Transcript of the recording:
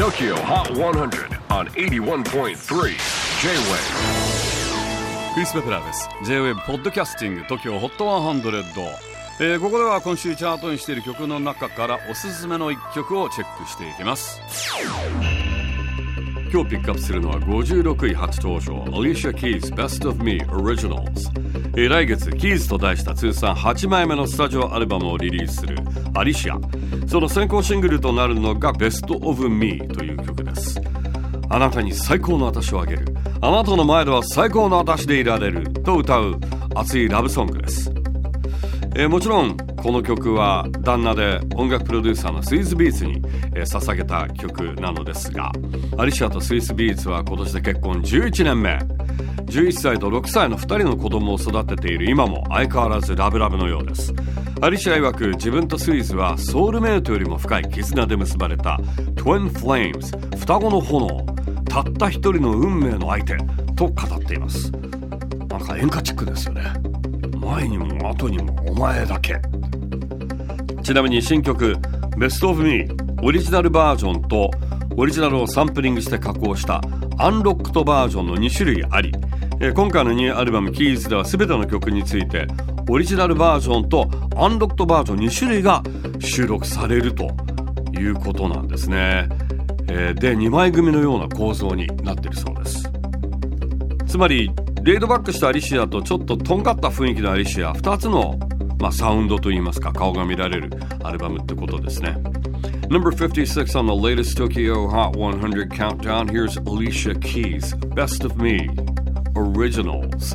TOKYO HOT 100 on 81.3 J-WAVE クリス・ベプラーです。J-WAVE ポッドキャスティング TOKYO HOT 100、えーここでは今週チャートにしている曲の中からおすすめの一曲をチェックしていきます。今日ピックアップするのは56位初登場 Alicia Keys Best of Me Originals、えー来月キーズと題した通算8枚目のスタジオアルバムをリリースするアリシアその先行シングルとなるのが Best of Me という曲です。あなたに最高の私をあげる。あなたの前では最高の私でいられると歌う熱いラブソングです。えーもちろんこの曲は旦那で音楽プロデューサーのスイスビーツに、えー捧げた曲なのですがアリシアとスイスビーツは今年で結婚11年目。11歳と6歳の2人の子供を育てている今も相変わらずラブラブのようです。アリシア曰く自分とスイスはソウルメイトよりも深い絆で結ばれた Twin Flames 双子の炎たった一人の運命の相手と語っています。なんか演歌チックですよね。前にも後にもお前だけ。ちなみに新曲「Best of Me」オリジナルバージョンとオリジナルをサンプリングして加工したアンロックトバージョンの2種類あり。今回のニューアルバム「キーズ」では全ての曲についてオリジナルバージョンとアンロックトバージョン2種類が収録されるということなんですね、えーで2枚組のような構造になっているそうです。つまりレイドバックしたアリシアとちょっととんがった雰囲気のアリシア2つの、まあ、サウンドといいますか顔が見られるアルバムってことですね。Number 56 on the latest Tokyo Hot 100 countdown. Here's Alicia Keys Best of Me Originals.